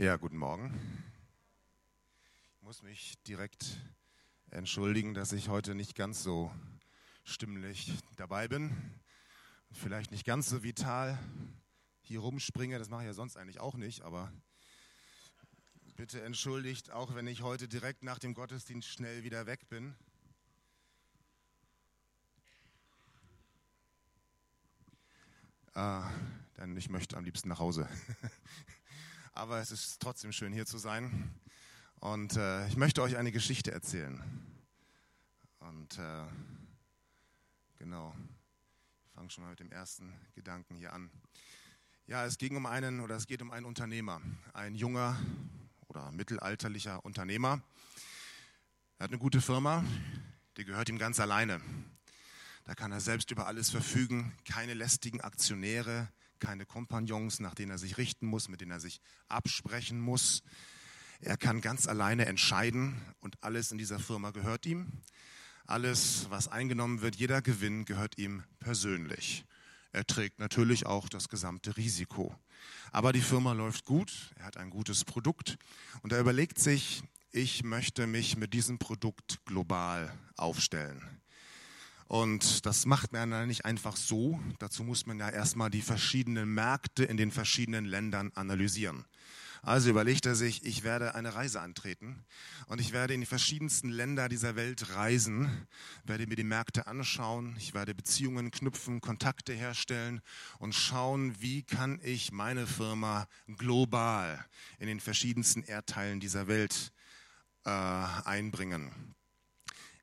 Ja, guten Morgen. Ich muss mich direkt entschuldigen, dass ich heute nicht ganz so stimmlich dabei bin. Vielleicht nicht ganz so vital hier rumspringe. Das mache ich ja sonst eigentlich auch nicht, aber bitte entschuldigt, auch wenn ich heute direkt nach dem Gottesdienst schnell wieder weg bin. Ah, denn ich möchte am liebsten nach Hause. aber es ist trotzdem schön hier zu sein. Und äh, ich möchte euch eine Geschichte erzählen. Und äh, genau, ich fange schon mal mit dem ersten Gedanken hier an. Ja, es ging um einen oder es geht um einen Unternehmer, ein junger oder mittelalterlicher Unternehmer. Er hat eine gute Firma, die gehört ihm ganz alleine. Da kann er selbst über alles verfügen, keine lästigen Aktionäre, keine Kompagnons, nach denen er sich richten muss, mit denen er sich absprechen muss. Er kann ganz alleine entscheiden und alles in dieser Firma gehört ihm. Alles, was eingenommen wird, jeder Gewinn gehört ihm persönlich. Er trägt natürlich auch das gesamte Risiko. Aber die Firma läuft gut, er hat ein gutes Produkt und er überlegt sich, ich möchte mich mit diesem Produkt global aufstellen. Und das macht man ja nicht einfach so. Dazu muss man ja erstmal die verschiedenen Märkte in den verschiedenen Ländern analysieren. Also überlegt er sich, ich werde eine Reise antreten und ich werde in die verschiedensten Länder dieser Welt reisen, werde mir die Märkte anschauen, ich werde Beziehungen knüpfen, Kontakte herstellen und schauen, wie kann ich meine Firma global in den verschiedensten Erdteilen dieser Welt äh, einbringen.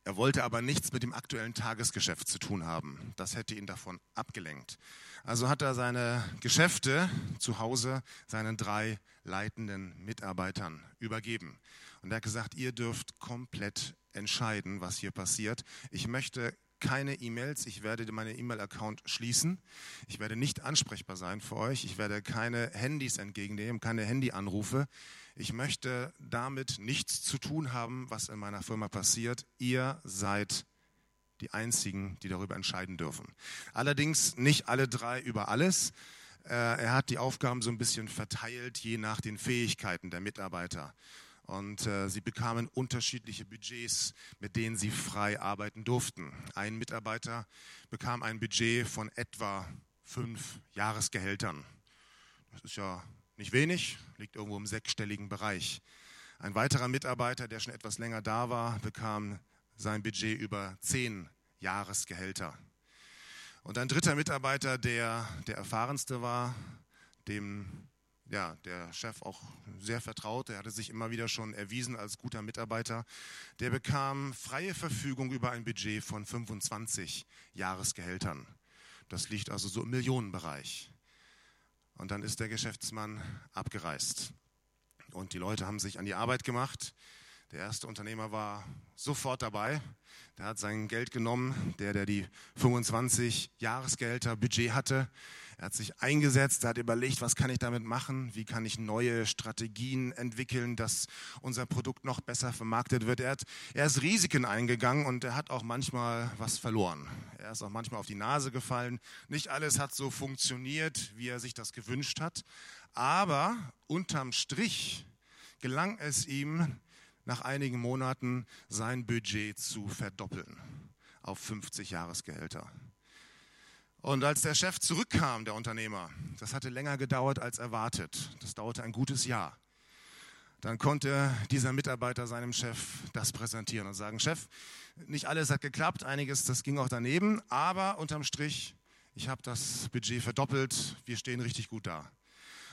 Er wollte aber nichts mit dem aktuellen Tagesgeschäft zu tun haben. Das hätte ihn davon abgelenkt. Also hat er seine Geschäfte zu Hause seinen drei leitenden Mitarbeitern übergeben. Und er hat gesagt, ihr dürft komplett entscheiden, was hier passiert. Ich möchte keine E-Mails. Ich werde meinen E-Mail-Account schließen. Ich werde nicht ansprechbar sein für euch. Ich werde keine Handys entgegennehmen, keine Handyanrufe. Ich möchte damit nichts zu tun haben, was in meiner Firma passiert. Ihr seid die Einzigen, die darüber entscheiden dürfen. Allerdings nicht alle drei über alles. Äh, er hat die Aufgaben so ein bisschen verteilt, je nach den Fähigkeiten der Mitarbeiter. Und äh, sie bekamen unterschiedliche Budgets, mit denen sie frei arbeiten durften. Ein Mitarbeiter bekam ein Budget von etwa fünf Jahresgehältern. Das ist ja nicht wenig, liegt irgendwo im sechsstelligen Bereich. Ein weiterer Mitarbeiter, der schon etwas länger da war, bekam sein Budget über zehn Jahresgehälter. Und ein dritter Mitarbeiter, der der erfahrenste war, dem ja, der Chef auch sehr vertraut, der hatte sich immer wieder schon erwiesen als guter Mitarbeiter, der bekam freie Verfügung über ein Budget von 25 Jahresgehältern. Das liegt also so im Millionenbereich. Und dann ist der Geschäftsmann abgereist. Und die Leute haben sich an die Arbeit gemacht. Der erste Unternehmer war sofort dabei. Der hat sein Geld genommen, der, der die 25 Jahresgehälter Budget hatte. Er hat sich eingesetzt, er hat überlegt, was kann ich damit machen, wie kann ich neue Strategien entwickeln, dass unser Produkt noch besser vermarktet wird. Er, hat, er ist Risiken eingegangen und er hat auch manchmal was verloren. Er ist auch manchmal auf die Nase gefallen. Nicht alles hat so funktioniert, wie er sich das gewünscht hat. Aber unterm Strich gelang es ihm, nach einigen Monaten sein Budget zu verdoppeln auf 50 Jahresgehälter. Und als der Chef zurückkam, der Unternehmer, das hatte länger gedauert als erwartet. Das dauerte ein gutes Jahr. Dann konnte dieser Mitarbeiter seinem Chef das präsentieren und sagen, Chef, nicht alles hat geklappt, einiges, das ging auch daneben, aber unterm Strich, ich habe das Budget verdoppelt, wir stehen richtig gut da.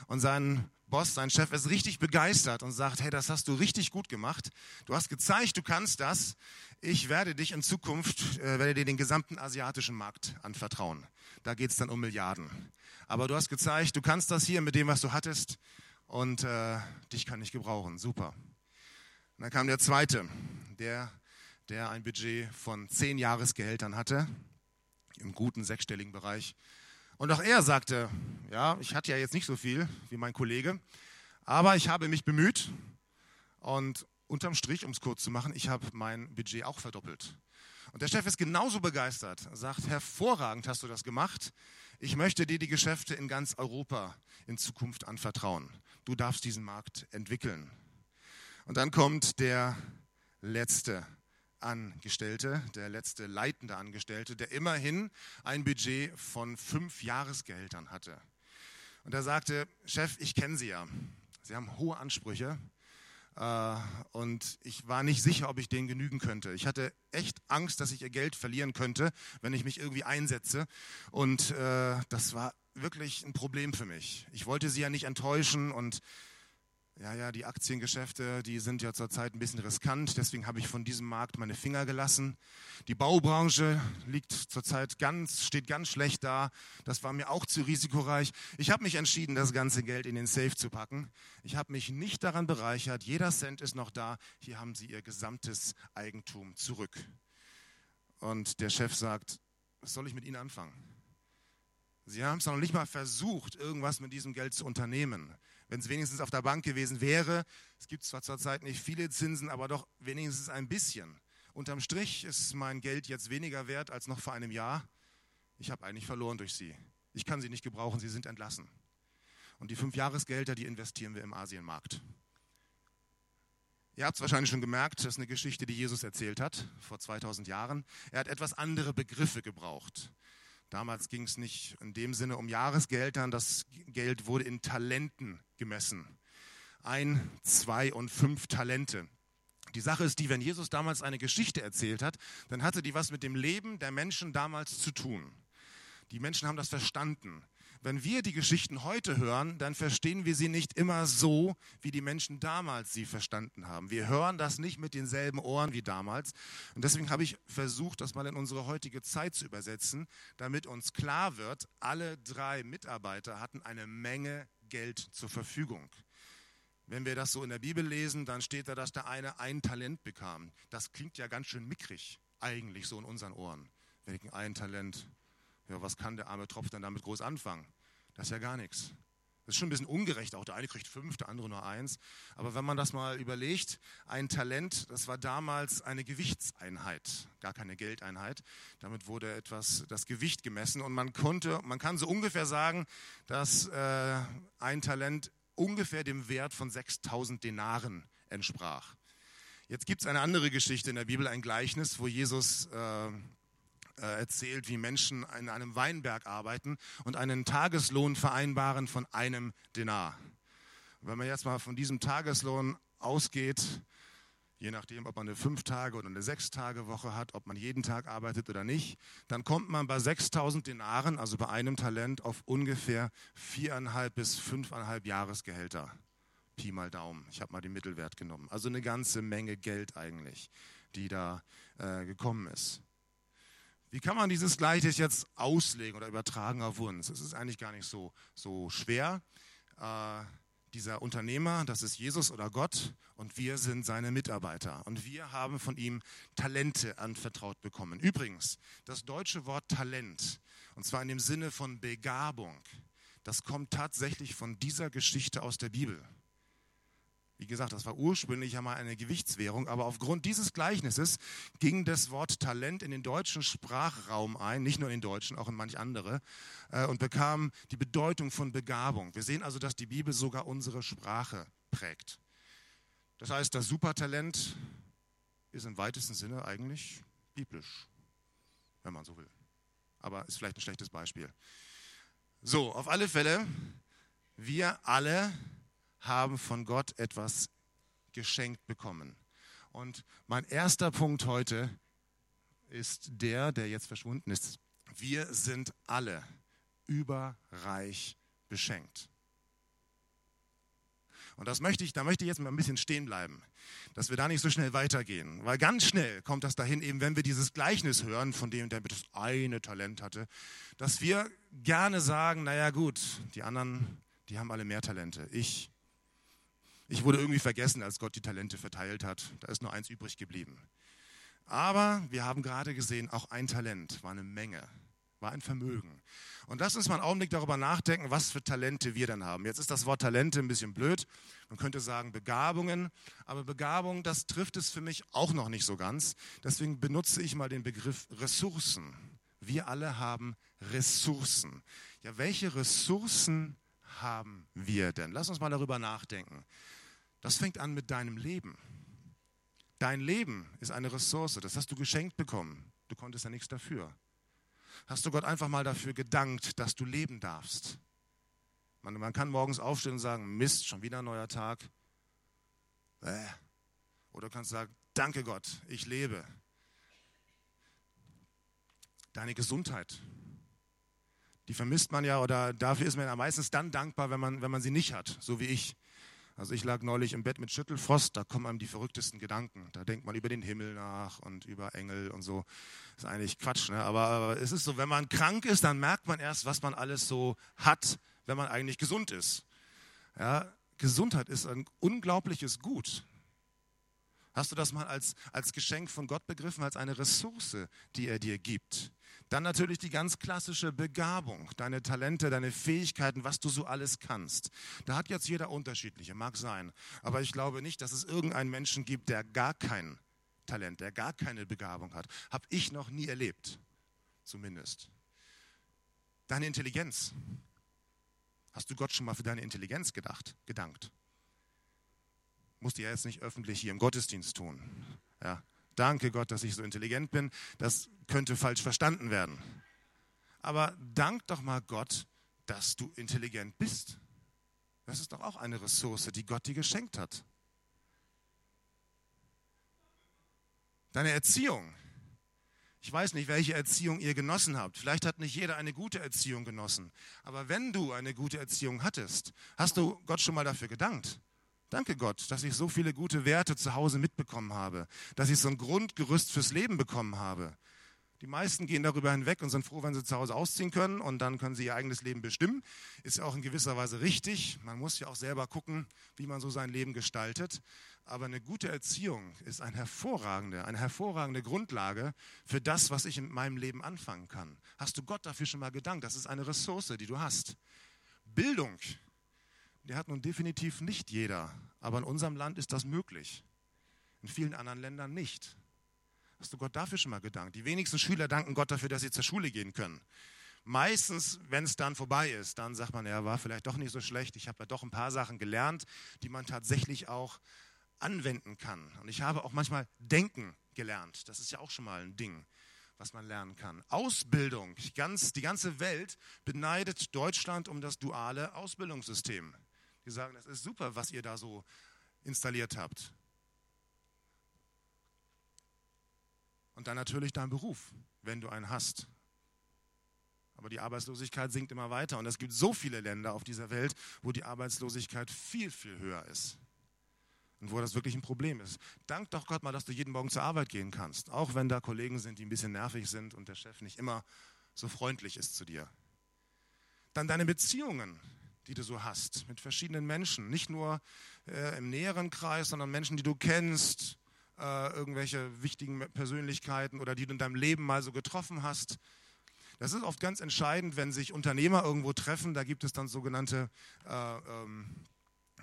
Und sein Boss, sein Chef ist richtig begeistert und sagt, hey, das hast du richtig gut gemacht. Du hast gezeigt, du kannst das. Ich werde dich in Zukunft, äh, werde dir den gesamten asiatischen Markt anvertrauen. Da geht es dann um Milliarden. Aber du hast gezeigt, du kannst das hier mit dem, was du hattest und äh, dich kann ich gebrauchen. Super. Und dann kam der zweite, der, der ein Budget von zehn Jahresgehältern hatte, im guten sechsstelligen Bereich. Und auch er sagte, ja, ich hatte ja jetzt nicht so viel wie mein Kollege, aber ich habe mich bemüht und unterm Strich, um es kurz zu machen, ich habe mein Budget auch verdoppelt. Und der Chef ist genauso begeistert, sagt, hervorragend hast du das gemacht. Ich möchte dir die Geschäfte in ganz Europa in Zukunft anvertrauen. du darfst diesen Markt entwickeln. Und dann kommt der letzte Angestellte, der letzte leitende Angestellte, der immerhin ein Budget von fünf Jahresgehältern hatte. Und er sagte, Chef, ich kenne Sie ja. Sie haben hohe Ansprüche. Äh, und ich war nicht sicher, ob ich denen genügen könnte. Ich hatte echt Angst, dass ich ihr Geld verlieren könnte, wenn ich mich irgendwie einsetze. Und äh, das war wirklich ein Problem für mich. Ich wollte sie ja nicht enttäuschen und ja, ja, die Aktiengeschäfte, die sind ja zurzeit ein bisschen riskant, deswegen habe ich von diesem Markt meine Finger gelassen. Die Baubranche liegt zurzeit ganz, steht ganz schlecht da. Das war mir auch zu risikoreich. Ich habe mich entschieden, das ganze Geld in den Safe zu packen. Ich habe mich nicht daran bereichert. Jeder Cent ist noch da. Hier haben Sie Ihr gesamtes Eigentum zurück. Und der Chef sagt, was soll ich mit Ihnen anfangen? Sie haben es noch nicht mal versucht, irgendwas mit diesem Geld zu unternehmen wenn es wenigstens auf der Bank gewesen wäre. Es gibt zwar zurzeit nicht viele Zinsen, aber doch wenigstens ein bisschen. Unterm Strich ist mein Geld jetzt weniger wert als noch vor einem Jahr. Ich habe eigentlich verloren durch sie. Ich kann sie nicht gebrauchen, sie sind entlassen. Und die fünf Jahresgelder, die investieren wir im Asienmarkt. Ihr habt es wahrscheinlich schon gemerkt, das ist eine Geschichte, die Jesus erzählt hat, vor 2000 Jahren. Er hat etwas andere Begriffe gebraucht. Damals ging es nicht in dem Sinne um Jahresgeldern, das Geld wurde in Talenten gemessen. Ein, zwei und fünf Talente. Die Sache ist die, wenn Jesus damals eine Geschichte erzählt hat, dann hatte die was mit dem Leben der Menschen damals zu tun. Die Menschen haben das verstanden. Wenn wir die Geschichten heute hören, dann verstehen wir sie nicht immer so, wie die Menschen damals sie verstanden haben. Wir hören das nicht mit denselben Ohren wie damals. Und deswegen habe ich versucht, das mal in unsere heutige Zeit zu übersetzen, damit uns klar wird, alle drei Mitarbeiter hatten eine Menge Geld zur Verfügung. Wenn wir das so in der Bibel lesen, dann steht da, dass der eine ein Talent bekam. Das klingt ja ganz schön mickrig, eigentlich so in unseren Ohren. Wegen ein Talent. Ja, was kann der arme Tropf dann damit groß anfangen? Das ist ja gar nichts. Das ist schon ein bisschen ungerecht. Auch der eine kriegt fünf, der andere nur eins. Aber wenn man das mal überlegt, ein Talent, das war damals eine Gewichtseinheit, gar keine Geldeinheit. Damit wurde etwas das Gewicht gemessen und man konnte, man kann so ungefähr sagen, dass äh, ein Talent ungefähr dem Wert von 6000 Denaren entsprach. Jetzt gibt es eine andere Geschichte in der Bibel, ein Gleichnis, wo Jesus äh, erzählt, wie Menschen in einem Weinberg arbeiten und einen Tageslohn vereinbaren von einem Denar. wenn man jetzt mal von diesem Tageslohn ausgeht, je nachdem, ob man eine fünf Tage oder eine sechs Tage Woche hat, ob man jeden Tag arbeitet oder nicht, dann kommt man bei 6000 Denaren, also bei einem Talent, auf ungefähr viereinhalb bis fünfeinhalb Jahresgehälter. Pi mal Daumen. Ich habe mal den Mittelwert genommen. Also eine ganze Menge Geld eigentlich, die da äh, gekommen ist. Wie kann man dieses Gleichnis jetzt auslegen oder übertragen auf uns? Es ist eigentlich gar nicht so, so schwer. Äh, dieser Unternehmer, das ist Jesus oder Gott und wir sind seine Mitarbeiter und wir haben von ihm Talente anvertraut bekommen. Übrigens, das deutsche Wort Talent, und zwar in dem Sinne von Begabung, das kommt tatsächlich von dieser Geschichte aus der Bibel. Wie gesagt, das war ursprünglich ja mal eine Gewichtswährung, aber aufgrund dieses Gleichnisses ging das Wort Talent in den deutschen Sprachraum ein, nicht nur in den deutschen, auch in manch andere, äh, und bekam die Bedeutung von Begabung. Wir sehen also, dass die Bibel sogar unsere Sprache prägt. Das heißt, das Supertalent ist im weitesten Sinne eigentlich biblisch, wenn man so will. Aber ist vielleicht ein schlechtes Beispiel. So, auf alle Fälle, wir alle haben von Gott etwas geschenkt bekommen. Und mein erster Punkt heute ist der, der jetzt verschwunden ist. Wir sind alle überreich beschenkt. Und das möchte ich, da möchte ich jetzt mal ein bisschen stehen bleiben, dass wir da nicht so schnell weitergehen. Weil ganz schnell kommt das dahin, eben wenn wir dieses Gleichnis hören, von dem der das eine Talent hatte, dass wir gerne sagen, naja gut, die anderen, die haben alle mehr Talente. Ich ich wurde irgendwie vergessen, als Gott die Talente verteilt hat. Da ist nur eins übrig geblieben. Aber wir haben gerade gesehen, auch ein Talent war eine Menge, war ein Vermögen. Und lass uns mal einen Augenblick darüber nachdenken, was für Talente wir dann haben. Jetzt ist das Wort Talente ein bisschen blöd. Man könnte sagen Begabungen. Aber Begabung, das trifft es für mich auch noch nicht so ganz. Deswegen benutze ich mal den Begriff Ressourcen. Wir alle haben Ressourcen. Ja, welche Ressourcen haben wir denn? Lass uns mal darüber nachdenken. Das fängt an mit deinem Leben. Dein Leben ist eine Ressource, das hast du geschenkt bekommen. Du konntest ja nichts dafür. Hast du Gott einfach mal dafür gedankt, dass du leben darfst? Man, man kann morgens aufstehen und sagen, Mist, schon wieder ein neuer Tag. Äh. Oder du kannst sagen, danke Gott, ich lebe. Deine Gesundheit, die vermisst man ja oder dafür ist man ja meistens dann dankbar, wenn man, wenn man sie nicht hat, so wie ich. Also ich lag neulich im Bett mit Schüttelfrost, da kommen einem die verrücktesten Gedanken. Da denkt man über den Himmel nach und über Engel und so. Ist eigentlich Quatsch, ne? aber, aber es ist so, wenn man krank ist, dann merkt man erst, was man alles so hat, wenn man eigentlich gesund ist. Ja, Gesundheit ist ein unglaubliches Gut. Hast du das mal als, als Geschenk von Gott begriffen, als eine Ressource, die er dir gibt? Dann natürlich die ganz klassische Begabung, deine Talente, deine Fähigkeiten, was du so alles kannst. Da hat jetzt jeder unterschiedliche, mag sein. Aber ich glaube nicht, dass es irgendeinen Menschen gibt, der gar kein Talent, der gar keine Begabung hat. Habe ich noch nie erlebt, zumindest. Deine Intelligenz. Hast du Gott schon mal für deine Intelligenz gedacht, gedankt? Musst du ja jetzt nicht öffentlich hier im Gottesdienst tun. Ja, danke Gott, dass ich so intelligent bin. Das könnte falsch verstanden werden. Aber dank doch mal Gott, dass du intelligent bist. Das ist doch auch eine Ressource, die Gott dir geschenkt hat. Deine Erziehung. Ich weiß nicht, welche Erziehung ihr genossen habt. Vielleicht hat nicht jeder eine gute Erziehung genossen. Aber wenn du eine gute Erziehung hattest, hast du Gott schon mal dafür gedankt. Danke Gott, dass ich so viele gute Werte zu Hause mitbekommen habe, dass ich so ein Grundgerüst fürs Leben bekommen habe. Die meisten gehen darüber hinweg und sind froh, wenn sie zu Hause ausziehen können und dann können sie ihr eigenes Leben bestimmen. Ist ja auch in gewisser Weise richtig. Man muss ja auch selber gucken, wie man so sein Leben gestaltet. Aber eine gute Erziehung ist eine hervorragende, eine hervorragende Grundlage für das, was ich in meinem Leben anfangen kann. Hast du Gott dafür schon mal gedankt? Das ist eine Ressource, die du hast. Bildung die hat nun definitiv nicht jeder, aber in unserem Land ist das möglich. In vielen anderen Ländern nicht. Hast du Gott dafür schon mal gedankt? Die wenigsten Schüler danken Gott dafür, dass sie zur Schule gehen können. Meistens, wenn es dann vorbei ist, dann sagt man, ja, war vielleicht doch nicht so schlecht. Ich habe ja doch ein paar Sachen gelernt, die man tatsächlich auch anwenden kann. Und ich habe auch manchmal Denken gelernt. Das ist ja auch schon mal ein Ding, was man lernen kann. Ausbildung. Ganz, die ganze Welt beneidet Deutschland um das duale Ausbildungssystem. Die sagen, das ist super, was ihr da so installiert habt. Und dann natürlich dein Beruf, wenn du einen hast. Aber die Arbeitslosigkeit sinkt immer weiter. Und es gibt so viele Länder auf dieser Welt, wo die Arbeitslosigkeit viel, viel höher ist. Und wo das wirklich ein Problem ist. Dank doch Gott mal, dass du jeden Morgen zur Arbeit gehen kannst. Auch wenn da Kollegen sind, die ein bisschen nervig sind und der Chef nicht immer so freundlich ist zu dir. Dann deine Beziehungen die du so hast mit verschiedenen Menschen. Nicht nur äh, im näheren Kreis, sondern Menschen, die du kennst, äh, irgendwelche wichtigen Persönlichkeiten oder die du in deinem Leben mal so getroffen hast. Das ist oft ganz entscheidend, wenn sich Unternehmer irgendwo treffen. Da gibt es dann sogenannte, äh, ähm,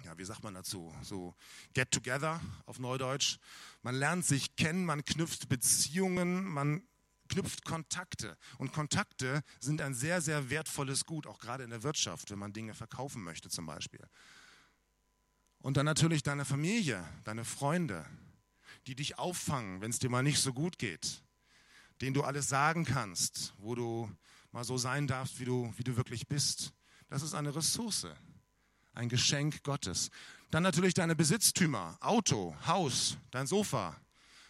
ja, wie sagt man dazu, so Get-Together auf Neudeutsch. Man lernt sich kennen, man knüpft Beziehungen, man knüpft Kontakte. Und Kontakte sind ein sehr, sehr wertvolles Gut, auch gerade in der Wirtschaft, wenn man Dinge verkaufen möchte zum Beispiel. Und dann natürlich deine Familie, deine Freunde, die dich auffangen, wenn es dir mal nicht so gut geht, denen du alles sagen kannst, wo du mal so sein darfst, wie du, wie du wirklich bist. Das ist eine Ressource, ein Geschenk Gottes. Dann natürlich deine Besitztümer, Auto, Haus, dein Sofa,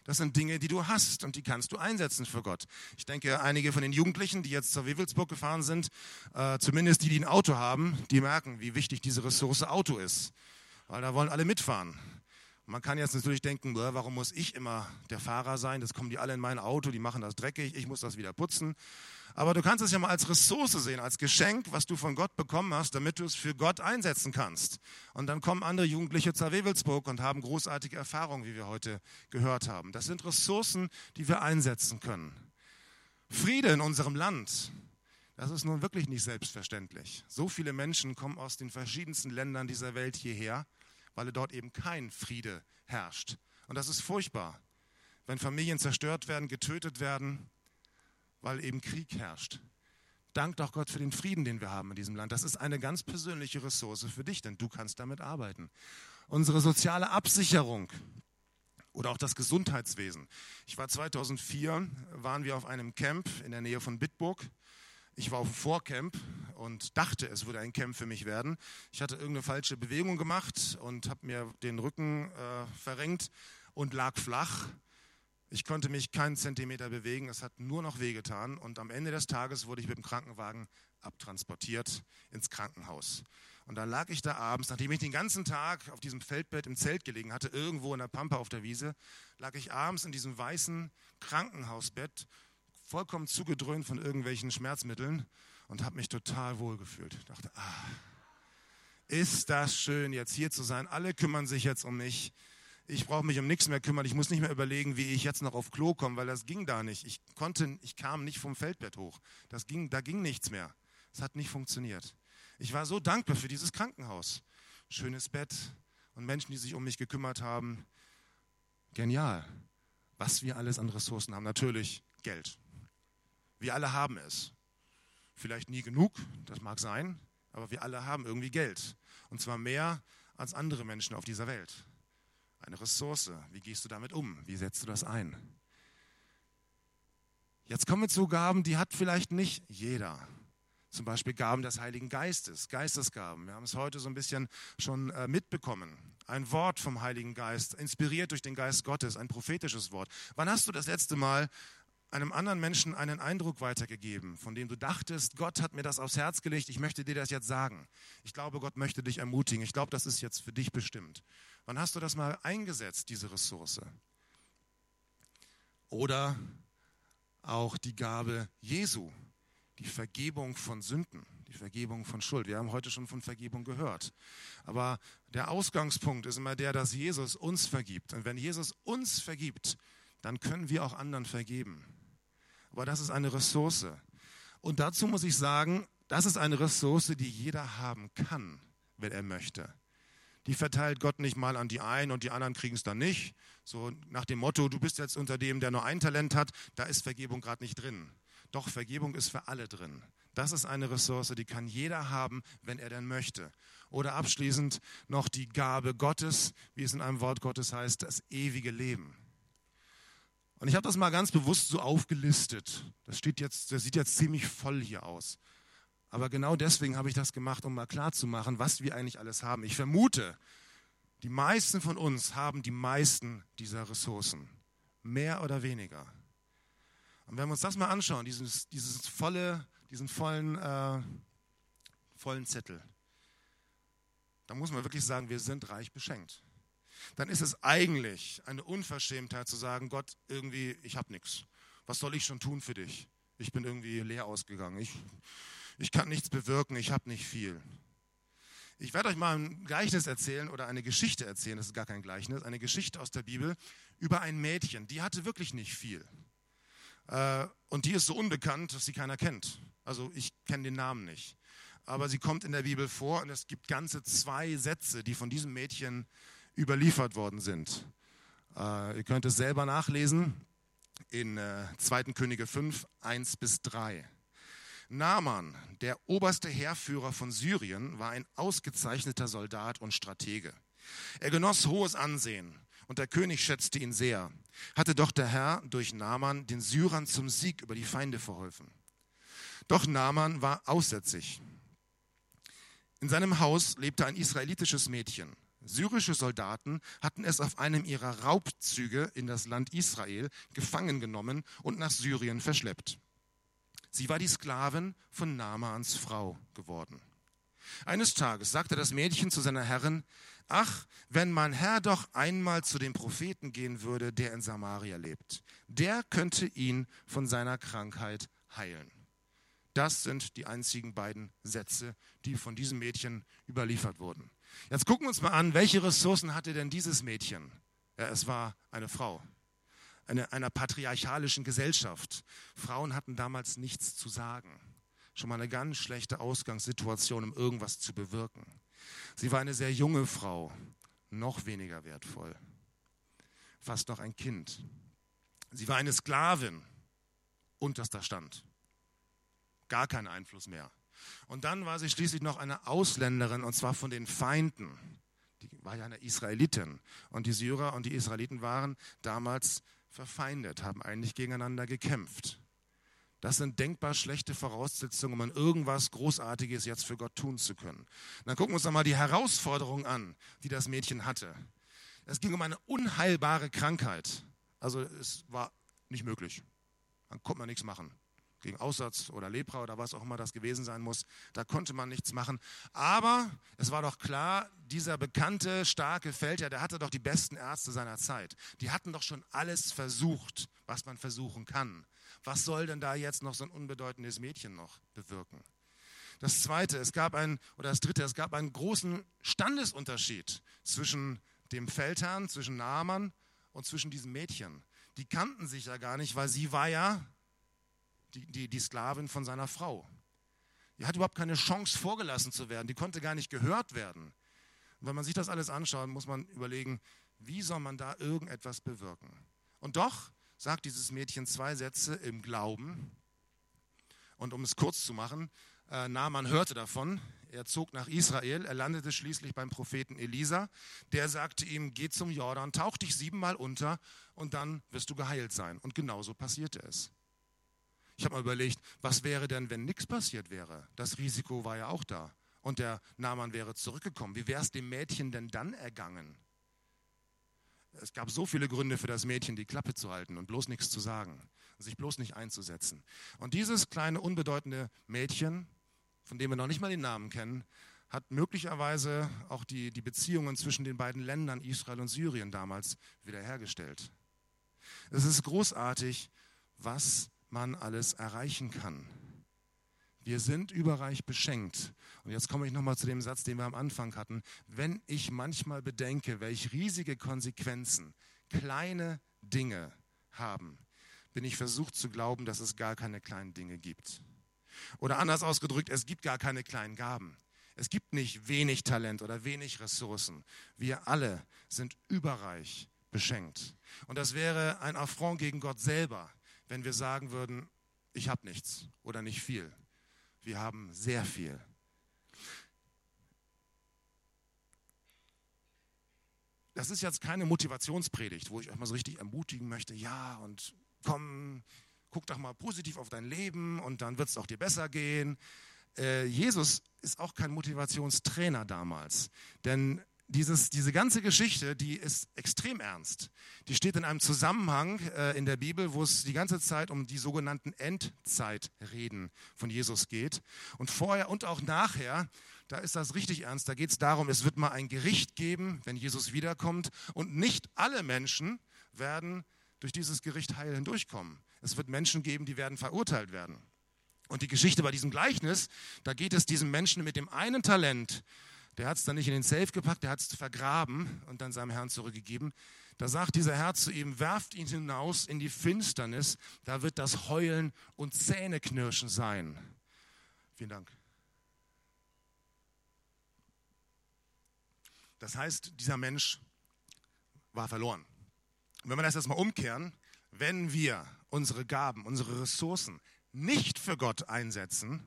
das sind Dinge, die du hast und die kannst du einsetzen für Gott. Ich denke, einige von den Jugendlichen, die jetzt zur Wewelsburg gefahren sind, äh, zumindest die, die ein Auto haben, die merken, wie wichtig diese Ressource Auto ist. Weil da wollen alle mitfahren. Man kann jetzt natürlich denken, warum muss ich immer der Fahrer sein? Das kommen die alle in mein Auto, die machen das dreckig, ich muss das wieder putzen. Aber du kannst es ja mal als Ressource sehen, als Geschenk, was du von Gott bekommen hast, damit du es für Gott einsetzen kannst. Und dann kommen andere Jugendliche zur Wewelsburg und haben großartige Erfahrungen, wie wir heute gehört haben. Das sind Ressourcen, die wir einsetzen können. Friede in unserem Land, das ist nun wirklich nicht selbstverständlich. So viele Menschen kommen aus den verschiedensten Ländern dieser Welt hierher, weil dort eben kein Friede herrscht. Und das ist furchtbar, wenn Familien zerstört werden, getötet werden, weil eben Krieg herrscht. Dank doch Gott für den Frieden, den wir haben in diesem Land. Das ist eine ganz persönliche Ressource für dich, denn du kannst damit arbeiten. Unsere soziale Absicherung oder auch das Gesundheitswesen. Ich war 2004, waren wir auf einem Camp in der Nähe von Bitburg. Ich war auf dem Vorcamp und dachte, es würde ein Camp für mich werden. Ich hatte irgendeine falsche Bewegung gemacht und habe mir den Rücken äh, verrenkt und lag flach ich konnte mich keinen Zentimeter bewegen, es hat nur noch wehgetan und am Ende des Tages wurde ich mit dem Krankenwagen abtransportiert ins Krankenhaus. Und dann lag ich da abends, nachdem ich den ganzen Tag auf diesem Feldbett im Zelt gelegen hatte, irgendwo in der Pampa auf der Wiese, lag ich abends in diesem weißen Krankenhausbett, vollkommen zugedröhnt von irgendwelchen Schmerzmitteln und habe mich total wohl gefühlt. Ich dachte, ah, ist das schön, jetzt hier zu sein. Alle kümmern sich jetzt um mich ich brauche mich um nichts mehr kümmern, ich muss nicht mehr überlegen, wie ich jetzt noch auf Klo komme, weil das ging da nicht. Ich konnte, ich kam nicht vom Feldbett hoch. Das ging, da ging nichts mehr. Es hat nicht funktioniert. Ich war so dankbar für dieses Krankenhaus. Schönes Bett und Menschen, die sich um mich gekümmert haben. Genial. Was wir alles an Ressourcen haben. Natürlich Geld. Wir alle haben es. Vielleicht nie genug, das mag sein, aber wir alle haben irgendwie Geld. Und zwar mehr als andere Menschen auf dieser Welt eine Ressource. Wie gehst du damit um? Wie setzt du das ein? Jetzt kommen wir zu Gaben, die hat vielleicht nicht jeder. Zum Beispiel Gaben des Heiligen Geistes, Geistesgaben. Wir haben es heute so ein bisschen schon äh, mitbekommen. Ein Wort vom Heiligen Geist, inspiriert durch den Geist Gottes, ein prophetisches Wort. Wann hast du das letzte Mal einem anderen Menschen einen Eindruck weitergegeben, von dem du dachtest, Gott hat mir das aufs Herz gelegt, ich möchte dir das jetzt sagen. Ich glaube, Gott möchte dich ermutigen. Ich glaube, das ist jetzt für dich bestimmt. Wann hast du das mal eingesetzt, diese Ressource? Oder auch die Gabe Jesu, die Vergebung von Sünden, die Vergebung von Schuld. Wir haben heute schon von Vergebung gehört. Aber der Ausgangspunkt ist immer der, dass Jesus uns vergibt. Und wenn Jesus uns vergibt, dann können wir auch anderen vergeben. Aber das ist eine Ressource. Und dazu muss ich sagen, das ist eine Ressource, die jeder haben kann, wenn er möchte. Die verteilt Gott nicht mal an die einen und die anderen kriegen es dann nicht. So nach dem Motto, du bist jetzt unter dem, der nur ein Talent hat, da ist Vergebung gerade nicht drin. Doch Vergebung ist für alle drin. Das ist eine Ressource, die kann jeder haben, wenn er denn möchte. Oder abschließend noch die Gabe Gottes, wie es in einem Wort Gottes heißt, das ewige Leben. Und ich habe das mal ganz bewusst so aufgelistet. Das, steht jetzt, das sieht jetzt ziemlich voll hier aus. Aber genau deswegen habe ich das gemacht, um mal klarzumachen, was wir eigentlich alles haben. Ich vermute, die meisten von uns haben die meisten dieser Ressourcen. Mehr oder weniger. Und wenn wir uns das mal anschauen, dieses, dieses volle, diesen vollen, äh, vollen Zettel, dann muss man wirklich sagen, wir sind reich beschenkt dann ist es eigentlich eine Unverschämtheit zu sagen, Gott, irgendwie, ich habe nichts. Was soll ich schon tun für dich? Ich bin irgendwie leer ausgegangen. Ich, ich kann nichts bewirken, ich habe nicht viel. Ich werde euch mal ein Gleichnis erzählen oder eine Geschichte erzählen, das ist gar kein Gleichnis, eine Geschichte aus der Bibel über ein Mädchen, die hatte wirklich nicht viel. Äh, und die ist so unbekannt, dass sie keiner kennt. Also ich kenne den Namen nicht. Aber sie kommt in der Bibel vor und es gibt ganze zwei Sätze, die von diesem Mädchen überliefert worden sind. Äh, ihr könnt es selber nachlesen in äh, 2. Könige 5, 1 bis 3. Naaman, der oberste Heerführer von Syrien, war ein ausgezeichneter Soldat und Stratege. Er genoss hohes Ansehen und der König schätzte ihn sehr. Hatte doch der Herr durch Naaman den Syrern zum Sieg über die Feinde verholfen. Doch Naaman war aussätzig. In seinem Haus lebte ein israelitisches Mädchen. Syrische Soldaten hatten es auf einem ihrer Raubzüge in das Land Israel gefangen genommen und nach Syrien verschleppt. Sie war die Sklavin von Naamans Frau geworden. Eines Tages sagte das Mädchen zu seiner Herrin, Ach, wenn mein Herr doch einmal zu dem Propheten gehen würde, der in Samaria lebt, der könnte ihn von seiner Krankheit heilen. Das sind die einzigen beiden Sätze, die von diesem Mädchen überliefert wurden. Jetzt gucken wir uns mal an, welche Ressourcen hatte denn dieses Mädchen? Ja, es war eine Frau, eine, einer patriarchalischen Gesellschaft. Frauen hatten damals nichts zu sagen. Schon mal eine ganz schlechte Ausgangssituation, um irgendwas zu bewirken. Sie war eine sehr junge Frau, noch weniger wertvoll. Fast noch ein Kind. Sie war eine Sklavin, unterster Stand. gar keinen Einfluss mehr. Und dann war sie schließlich noch eine Ausländerin, und zwar von den Feinden. Die war ja eine Israelitin. Und die Syrer und die Israeliten waren damals verfeindet, haben eigentlich gegeneinander gekämpft. Das sind denkbar schlechte Voraussetzungen, um irgendwas Großartiges jetzt für Gott tun zu können. Dann gucken wir uns einmal die Herausforderung an, die das Mädchen hatte. Es ging um eine unheilbare Krankheit. Also es war nicht möglich. Dann konnte man nichts machen gegen Aussatz oder Lepra oder was auch immer das gewesen sein muss. Da konnte man nichts machen. Aber es war doch klar, dieser bekannte, starke Feldherr, der hatte doch die besten Ärzte seiner Zeit. Die hatten doch schon alles versucht, was man versuchen kann. Was soll denn da jetzt noch so ein unbedeutendes Mädchen noch bewirken? Das zweite, es gab ein, oder das dritte, es gab einen großen Standesunterschied zwischen dem Feldherrn, zwischen Naaman und zwischen diesem Mädchen. Die kannten sich ja gar nicht, weil sie war ja die, die, die Sklavin von seiner Frau. Die hat überhaupt keine Chance, vorgelassen zu werden. Die konnte gar nicht gehört werden. Und wenn man sich das alles anschaut, muss man überlegen, wie soll man da irgendetwas bewirken? Und doch sagt dieses Mädchen zwei Sätze im Glauben. Und um es kurz zu machen, äh, Naaman hörte davon. Er zog nach Israel. Er landete schließlich beim Propheten Elisa. Der sagte ihm: Geh zum Jordan, tauch dich siebenmal unter und dann wirst du geheilt sein. Und genauso passierte es. Ich habe mal überlegt, was wäre denn, wenn nichts passiert wäre? Das Risiko war ja auch da. Und der Naaman wäre zurückgekommen. Wie wäre es dem Mädchen denn dann ergangen? Es gab so viele Gründe für das Mädchen, die Klappe zu halten und bloß nichts zu sagen, sich bloß nicht einzusetzen. Und dieses kleine, unbedeutende Mädchen, von dem wir noch nicht mal den Namen kennen, hat möglicherweise auch die, die Beziehungen zwischen den beiden Ländern Israel und Syrien damals wiederhergestellt. Es ist großartig, was man alles erreichen kann. Wir sind überreich beschenkt. Und jetzt komme ich nochmal zu dem Satz, den wir am Anfang hatten. Wenn ich manchmal bedenke, welche riesige Konsequenzen kleine Dinge haben, bin ich versucht zu glauben, dass es gar keine kleinen Dinge gibt. Oder anders ausgedrückt, es gibt gar keine kleinen Gaben. Es gibt nicht wenig Talent oder wenig Ressourcen. Wir alle sind überreich beschenkt. Und das wäre ein Affront gegen Gott selber, wenn wir sagen würden, ich habe nichts oder nicht viel. Wir haben sehr viel. Das ist jetzt keine Motivationspredigt, wo ich euch mal so richtig ermutigen möchte, ja, und komm, guck doch mal positiv auf dein Leben und dann wird es auch dir besser gehen. Äh, Jesus ist auch kein Motivationstrainer damals, denn dieses, diese ganze Geschichte, die ist extrem ernst. Die steht in einem Zusammenhang äh, in der Bibel, wo es die ganze Zeit um die sogenannten Endzeitreden von Jesus geht. Und vorher und auch nachher, da ist das richtig ernst. Da geht es darum, es wird mal ein Gericht geben, wenn Jesus wiederkommt. Und nicht alle Menschen werden durch dieses Gericht heil hindurchkommen. Es wird Menschen geben, die werden verurteilt werden. Und die Geschichte bei diesem Gleichnis, da geht es diesem Menschen mit dem einen Talent, der hat es dann nicht in den Safe gepackt, der hat es vergraben und dann seinem Herrn zurückgegeben. Da sagt dieser Herr zu ihm, werft ihn hinaus in die Finsternis, da wird das Heulen und Zähneknirschen sein. Vielen Dank. Das heißt, dieser Mensch war verloren. Wenn wir das jetzt mal umkehren, wenn wir unsere Gaben, unsere Ressourcen nicht für Gott einsetzen,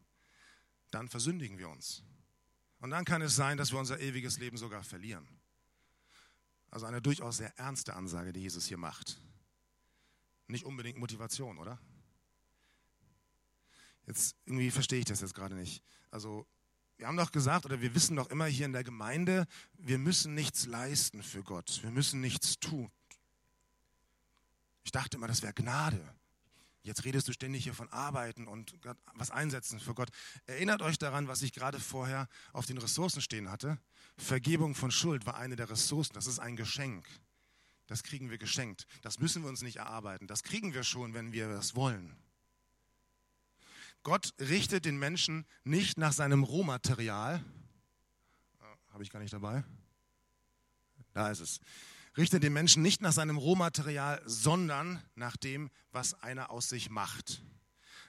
dann versündigen wir uns. Und dann kann es sein, dass wir unser ewiges Leben sogar verlieren. Also eine durchaus sehr ernste Ansage, die Jesus hier macht. Nicht unbedingt Motivation, oder? Jetzt irgendwie verstehe ich das jetzt gerade nicht. Also wir haben doch gesagt oder wir wissen doch immer hier in der Gemeinde, wir müssen nichts leisten für Gott. Wir müssen nichts tun. Ich dachte immer, das wäre Gnade. Jetzt redest du ständig hier von Arbeiten und was einsetzen für Gott. Erinnert euch daran, was ich gerade vorher auf den Ressourcen stehen hatte. Vergebung von Schuld war eine der Ressourcen. Das ist ein Geschenk. Das kriegen wir geschenkt. Das müssen wir uns nicht erarbeiten. Das kriegen wir schon, wenn wir das wollen. Gott richtet den Menschen nicht nach seinem Rohmaterial. Ah, Habe ich gar nicht dabei. Da ist es richtet den Menschen nicht nach seinem Rohmaterial, sondern nach dem, was einer aus sich macht.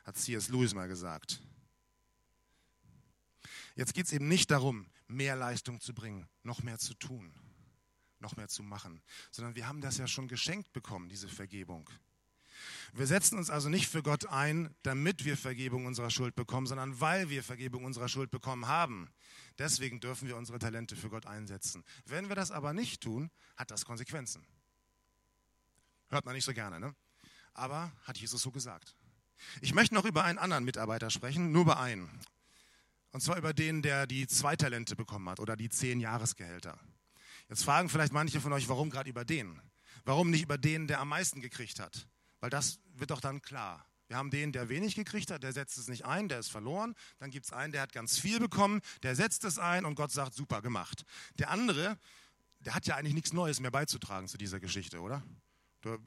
Hat C.S. Lewis mal gesagt. Jetzt geht es eben nicht darum, mehr Leistung zu bringen, noch mehr zu tun, noch mehr zu machen, sondern wir haben das ja schon geschenkt bekommen, diese Vergebung. Wir setzen uns also nicht für Gott ein, damit wir Vergebung unserer Schuld bekommen, sondern weil wir Vergebung unserer Schuld bekommen haben. Deswegen dürfen wir unsere Talente für Gott einsetzen. Wenn wir das aber nicht tun, hat das Konsequenzen. Hört man nicht so gerne, ne? Aber hat Jesus so gesagt. Ich möchte noch über einen anderen Mitarbeiter sprechen, nur über einen. Und zwar über den, der die zwei Talente bekommen hat oder die zehn Jahresgehälter. Jetzt fragen vielleicht manche von euch, warum gerade über den? Warum nicht über den, der am meisten gekriegt hat? Weil das wird doch dann klar. Wir haben den, der wenig gekriegt hat, der setzt es nicht ein, der ist verloren. Dann gibt es einen, der hat ganz viel bekommen, der setzt es ein und Gott sagt, super gemacht. Der andere, der hat ja eigentlich nichts Neues mehr beizutragen zu dieser Geschichte, oder? Der,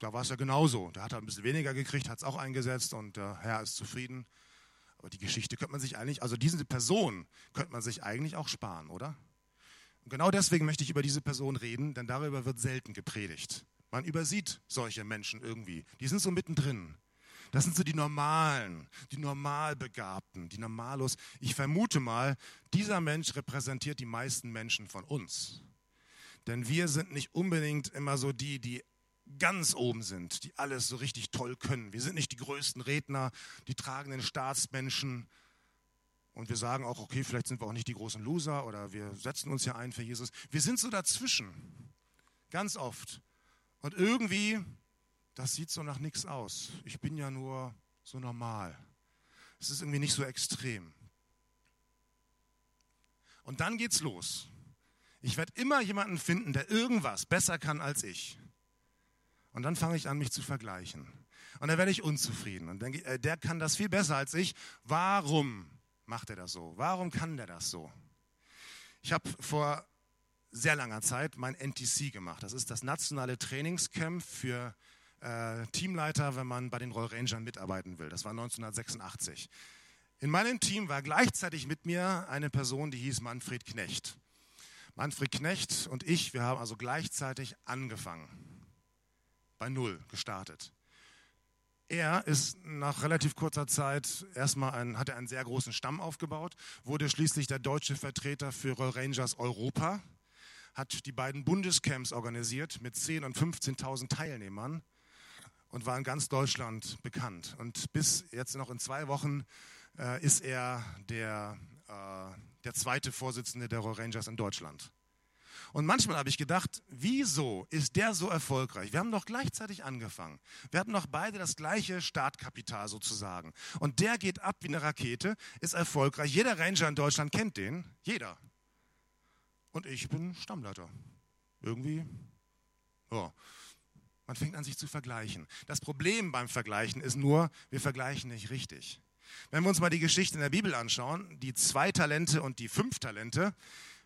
da war es ja genauso. Der hat halt ein bisschen weniger gekriegt, hat es auch eingesetzt und der Herr ist zufrieden. Aber die Geschichte könnte man sich eigentlich, also diese Person könnte man sich eigentlich auch sparen, oder? Und genau deswegen möchte ich über diese Person reden, denn darüber wird selten gepredigt. Man übersieht solche Menschen irgendwie. Die sind so mittendrin. Das sind so die Normalen, die Normalbegabten, die Normalos. Ich vermute mal, dieser Mensch repräsentiert die meisten Menschen von uns. Denn wir sind nicht unbedingt immer so die, die ganz oben sind, die alles so richtig toll können. Wir sind nicht die größten Redner, die tragenden Staatsmenschen. Und wir sagen auch, okay, vielleicht sind wir auch nicht die großen Loser oder wir setzen uns ja ein für Jesus. Wir sind so dazwischen, ganz oft. Und irgendwie, das sieht so nach nichts aus. Ich bin ja nur so normal. Es ist irgendwie nicht so extrem. Und dann geht's los. Ich werde immer jemanden finden, der irgendwas besser kann als ich. Und dann fange ich an, mich zu vergleichen. Und dann werde ich unzufrieden und denke, äh, der kann das viel besser als ich. Warum macht er das so? Warum kann der das so? Ich habe vor sehr langer Zeit mein NTC gemacht. Das ist das nationale Trainingscamp für äh, Teamleiter, wenn man bei den Roll Rangern mitarbeiten will. Das war 1986. In meinem Team war gleichzeitig mit mir eine Person, die hieß Manfred Knecht. Manfred Knecht und ich, wir haben also gleichzeitig angefangen. Bei Null gestartet. Er ist nach relativ kurzer Zeit erstmal ein, hat er einen sehr großen Stamm aufgebaut, wurde schließlich der deutsche Vertreter für Roll Rangers Europa hat die beiden Bundescamps organisiert mit 10.000 und 15.000 Teilnehmern und war in ganz Deutschland bekannt. Und bis jetzt noch in zwei Wochen äh, ist er der, äh, der zweite Vorsitzende der Royal Rangers in Deutschland. Und manchmal habe ich gedacht, wieso ist der so erfolgreich? Wir haben doch gleichzeitig angefangen. Wir hatten doch beide das gleiche Startkapital sozusagen. Und der geht ab wie eine Rakete, ist erfolgreich. Jeder Ranger in Deutschland kennt den. Jeder und ich bin Stammleiter. Irgendwie, ja. Man fängt an, sich zu vergleichen. Das Problem beim Vergleichen ist nur, wir vergleichen nicht richtig. Wenn wir uns mal die Geschichte in der Bibel anschauen, die zwei Talente und die fünf Talente,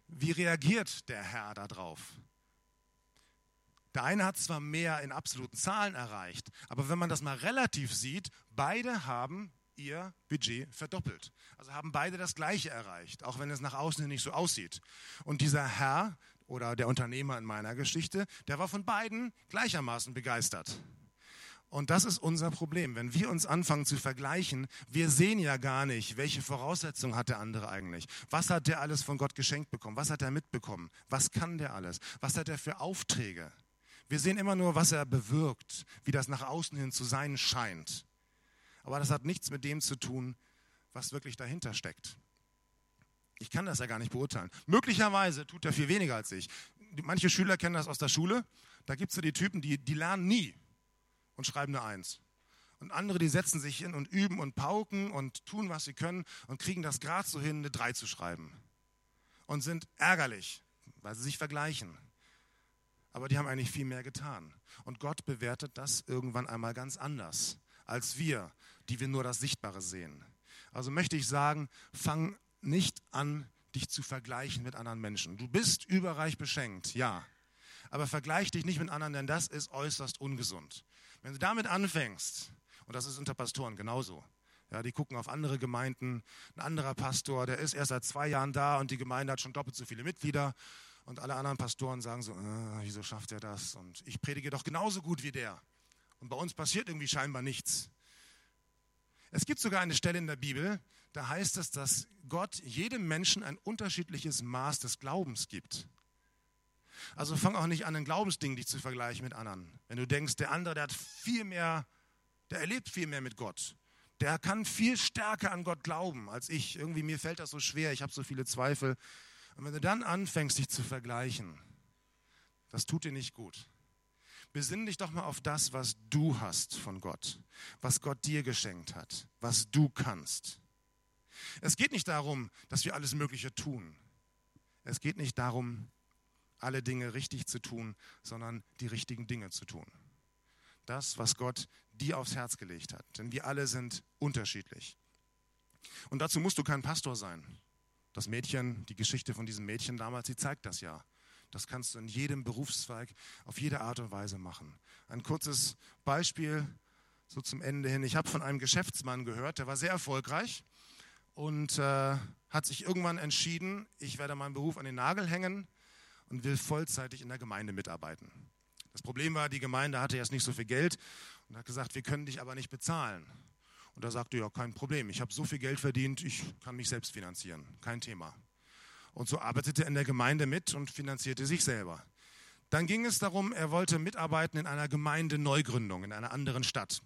wie reagiert der Herr darauf? Der eine hat zwar mehr in absoluten Zahlen erreicht, aber wenn man das mal relativ sieht, beide haben ihr Budget verdoppelt. Also haben beide das Gleiche erreicht, auch wenn es nach außen nicht so aussieht. Und dieser Herr oder der Unternehmer in meiner Geschichte, der war von beiden gleichermaßen begeistert. Und das ist unser Problem. Wenn wir uns anfangen zu vergleichen, wir sehen ja gar nicht, welche Voraussetzungen hat der andere eigentlich. Was hat der alles von Gott geschenkt bekommen? Was hat er mitbekommen? Was kann der alles? Was hat er für Aufträge? Wir sehen immer nur, was er bewirkt, wie das nach außen hin zu sein scheint. Aber das hat nichts mit dem zu tun, was wirklich dahinter steckt. Ich kann das ja gar nicht beurteilen. Möglicherweise tut er viel weniger als ich. Manche Schüler kennen das aus der Schule. Da gibt es ja die Typen, die, die lernen nie und schreiben eine Eins. Und andere, die setzen sich hin und üben und pauken und tun, was sie können und kriegen das gerade so hin, eine Drei zu schreiben. Und sind ärgerlich, weil sie sich vergleichen. Aber die haben eigentlich viel mehr getan. Und Gott bewertet das irgendwann einmal ganz anders als wir, die wir nur das Sichtbare sehen. Also möchte ich sagen, fang nicht an, dich zu vergleichen mit anderen Menschen. Du bist überreich beschenkt, ja. Aber vergleich dich nicht mit anderen, denn das ist äußerst ungesund. Wenn du damit anfängst, und das ist unter Pastoren genauso, ja, die gucken auf andere Gemeinden, ein anderer Pastor, der ist erst seit zwei Jahren da und die Gemeinde hat schon doppelt so viele Mitglieder. Und alle anderen Pastoren sagen so, äh, wieso schafft er das? Und ich predige doch genauso gut wie der. Und bei uns passiert irgendwie scheinbar nichts. Es gibt sogar eine Stelle in der Bibel, da heißt es, dass Gott jedem Menschen ein unterschiedliches Maß des Glaubens gibt. Also fang auch nicht an, ein Glaubensding dich zu vergleichen mit anderen. Wenn du denkst, der andere, der hat viel mehr, der erlebt viel mehr mit Gott. Der kann viel stärker an Gott glauben als ich. Irgendwie mir fällt das so schwer, ich habe so viele Zweifel. Und wenn du dann anfängst, dich zu vergleichen, das tut dir nicht gut. Besinn dich doch mal auf das, was du hast von Gott, was Gott dir geschenkt hat, was du kannst. Es geht nicht darum, dass wir alles Mögliche tun. Es geht nicht darum, alle Dinge richtig zu tun, sondern die richtigen Dinge zu tun. Das, was Gott dir aufs Herz gelegt hat. Denn wir alle sind unterschiedlich. Und dazu musst du kein Pastor sein. Das Mädchen, die Geschichte von diesem Mädchen damals, sie zeigt das ja. Das kannst du in jedem Berufszweig auf jede Art und Weise machen. Ein kurzes Beispiel so zum Ende hin. Ich habe von einem Geschäftsmann gehört, der war sehr erfolgreich und äh, hat sich irgendwann entschieden, ich werde meinen Beruf an den Nagel hängen und will vollzeitig in der Gemeinde mitarbeiten. Das Problem war, die Gemeinde hatte erst nicht so viel Geld und hat gesagt, wir können dich aber nicht bezahlen. Und da sagte er, ja, kein Problem, ich habe so viel Geld verdient, ich kann mich selbst finanzieren, kein Thema. Und so arbeitete er in der Gemeinde mit und finanzierte sich selber. Dann ging es darum, er wollte mitarbeiten in einer Gemeindeneugründung in einer anderen Stadt.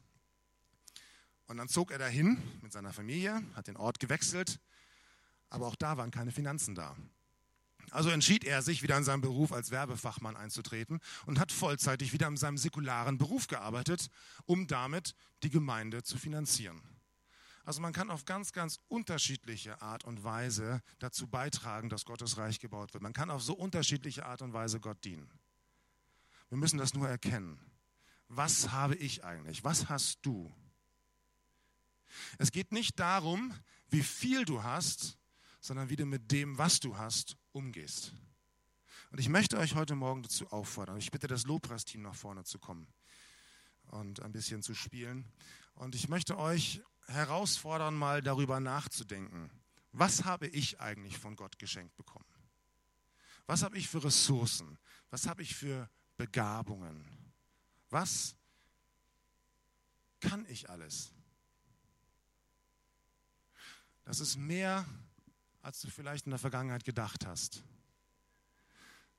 Und dann zog er dahin mit seiner Familie, hat den Ort gewechselt, aber auch da waren keine Finanzen da. Also entschied er sich, wieder in seinem Beruf als Werbefachmann einzutreten und hat vollzeitig wieder in seinem säkularen Beruf gearbeitet, um damit die Gemeinde zu finanzieren. Also man kann auf ganz, ganz unterschiedliche Art und Weise dazu beitragen, dass Gottes Reich gebaut wird. Man kann auf so unterschiedliche Art und Weise Gott dienen. Wir müssen das nur erkennen. Was habe ich eigentlich? Was hast du? Es geht nicht darum, wie viel du hast, sondern wie du mit dem, was du hast, umgehst. Und ich möchte euch heute Morgen dazu auffordern. Ich bitte das Lobpreisteam nach vorne zu kommen und ein bisschen zu spielen. Und ich möchte euch herausfordern, mal darüber nachzudenken. Was habe ich eigentlich von Gott geschenkt bekommen? Was habe ich für Ressourcen? Was habe ich für Begabungen? Was kann ich alles? Das ist mehr, als du vielleicht in der Vergangenheit gedacht hast.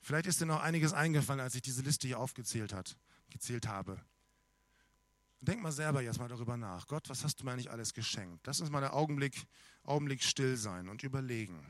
Vielleicht ist dir noch einiges eingefallen, als ich diese Liste hier aufgezählt hat, gezählt habe. Denk mal selber jetzt mal darüber nach. Gott, was hast du mir eigentlich alles geschenkt? Lass uns mal einen Augenblick, Augenblick still sein und überlegen.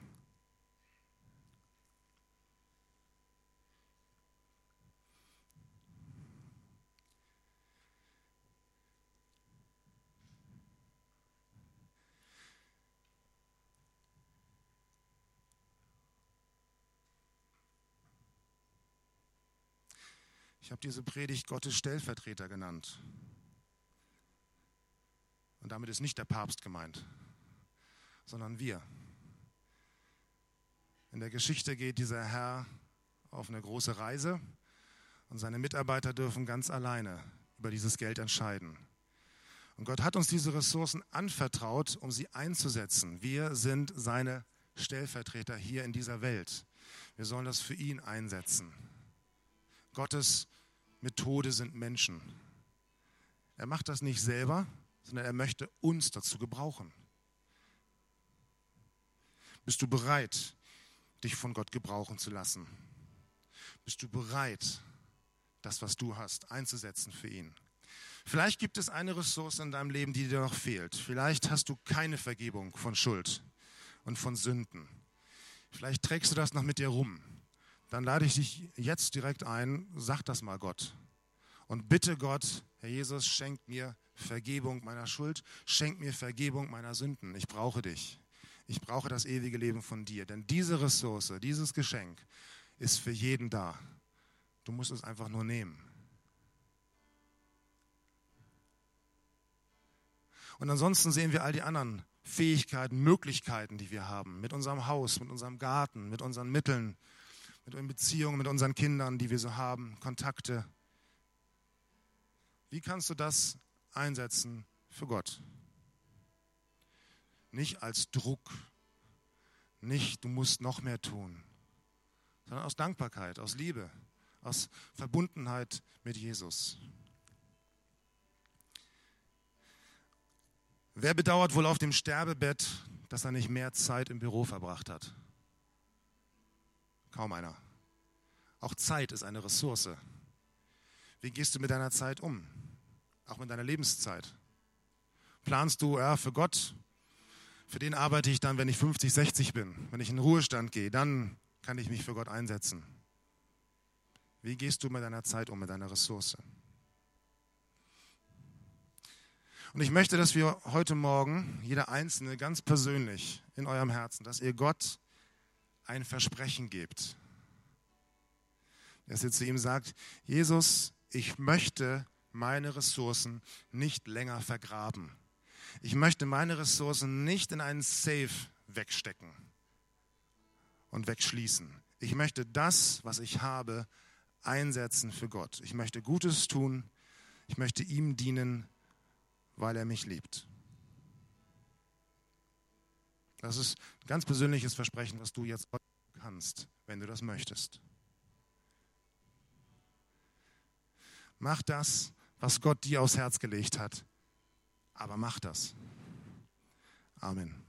Ich habe diese Predigt Gottes Stellvertreter genannt. Und damit ist nicht der Papst gemeint, sondern wir. In der Geschichte geht dieser Herr auf eine große Reise und seine Mitarbeiter dürfen ganz alleine über dieses Geld entscheiden. Und Gott hat uns diese Ressourcen anvertraut, um sie einzusetzen. Wir sind seine Stellvertreter hier in dieser Welt. Wir sollen das für ihn einsetzen. Gottes Methode sind Menschen. Er macht das nicht selber, sondern er möchte uns dazu gebrauchen. Bist du bereit, dich von Gott gebrauchen zu lassen? Bist du bereit, das, was du hast, einzusetzen für ihn? Vielleicht gibt es eine Ressource in deinem Leben, die dir noch fehlt. Vielleicht hast du keine Vergebung von Schuld und von Sünden. Vielleicht trägst du das noch mit dir rum dann lade ich dich jetzt direkt ein, sag das mal Gott. Und bitte Gott, Herr Jesus, schenk mir Vergebung meiner Schuld, schenk mir Vergebung meiner Sünden. Ich brauche dich. Ich brauche das ewige Leben von dir. Denn diese Ressource, dieses Geschenk ist für jeden da. Du musst es einfach nur nehmen. Und ansonsten sehen wir all die anderen Fähigkeiten, Möglichkeiten, die wir haben, mit unserem Haus, mit unserem Garten, mit unseren Mitteln, mit unseren Beziehungen, mit unseren Kindern, die wir so haben, Kontakte. Wie kannst du das einsetzen für Gott? Nicht als Druck, nicht du musst noch mehr tun, sondern aus Dankbarkeit, aus Liebe, aus Verbundenheit mit Jesus. Wer bedauert wohl auf dem Sterbebett, dass er nicht mehr Zeit im Büro verbracht hat? Kaum einer. Auch Zeit ist eine Ressource. Wie gehst du mit deiner Zeit um? Auch mit deiner Lebenszeit. Planst du, ja, für Gott, für den arbeite ich dann, wenn ich 50, 60 bin, wenn ich in den Ruhestand gehe, dann kann ich mich für Gott einsetzen. Wie gehst du mit deiner Zeit um, mit deiner Ressource? Und ich möchte, dass wir heute Morgen, jeder Einzelne ganz persönlich in eurem Herzen, dass ihr Gott ein Versprechen gebt. Dass ihr zu ihm sagt, Jesus, ich möchte meine Ressourcen nicht länger vergraben. Ich möchte meine Ressourcen nicht in einen Safe wegstecken und wegschließen. Ich möchte das, was ich habe, einsetzen für Gott. Ich möchte Gutes tun. Ich möchte ihm dienen, weil er mich liebt. Das ist ein ganz persönliches Versprechen, was du jetzt kannst, wenn du das möchtest. Mach das, was Gott dir aufs Herz gelegt hat, aber mach das. Amen.